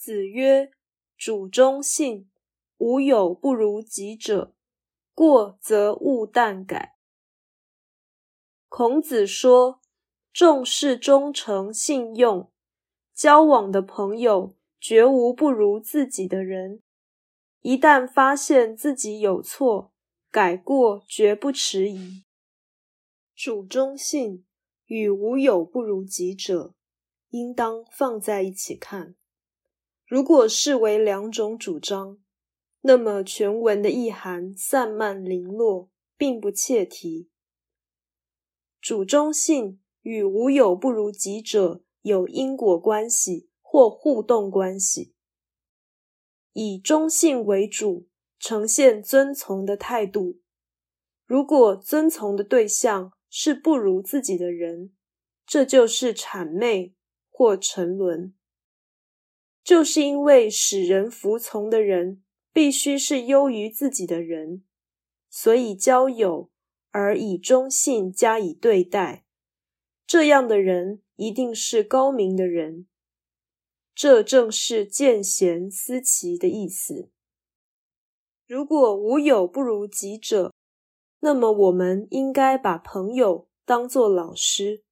子曰：“主忠信，无有不如己者。过则勿惮改。”孔子说，重视忠诚信用，交往的朋友绝无不如自己的人。一旦发现自己有错，改过绝不迟疑。主忠信与无有不如己者，应当放在一起看。如果视为两种主张，那么全文的意涵散漫零落，并不切题。主忠性与无有不如己者有因果关系或互动关系。以忠性为主，呈现遵从的态度。如果遵从的对象是不如自己的人，这就是谄媚或沉沦。就是因为使人服从的人必须是优于自己的人，所以交友而以忠信加以对待，这样的人一定是高明的人。这正是见贤思齐的意思。如果无有不如己者，那么我们应该把朋友当作老师，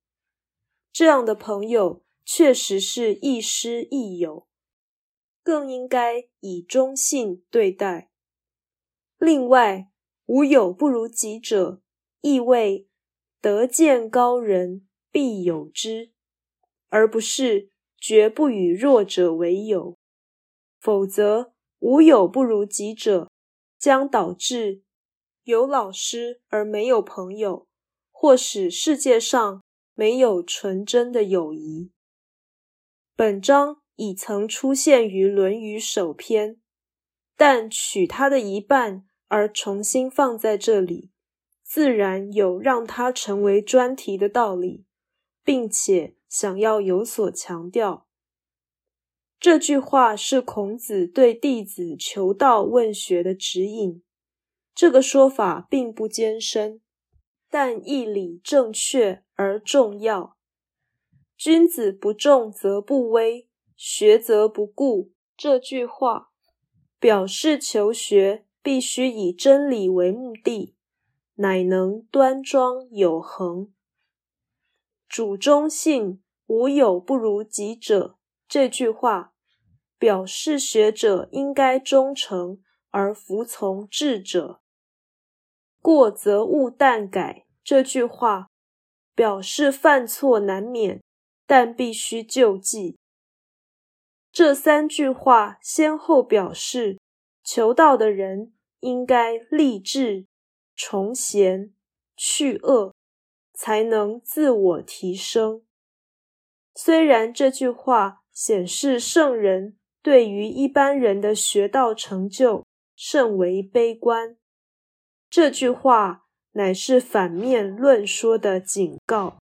这样的朋友确实是亦师亦友。更应该以忠信对待。另外，无有不如己者，意味得见高人必有之，而不是绝不与弱者为友。否则，无有不如己者，将导致有老师而没有朋友，或使世界上没有纯真的友谊。本章。已曾出现于《论语》首篇，但取它的一半而重新放在这里，自然有让它成为专题的道理，并且想要有所强调。这句话是孔子对弟子求道问学的指引。这个说法并不艰深，但义理正确而重要。君子不重则不威。学则不固这句话，表示求学必须以真理为目的，乃能端庄有恒。主忠信，无有不如己者。这句话表示学者应该忠诚而服从智者。过则勿惮改。这句话表示犯错难免，但必须救济。这三句话先后表示，求道的人应该立志从贤去恶，才能自我提升。虽然这句话显示圣人对于一般人的学道成就甚为悲观，这句话乃是反面论说的警告。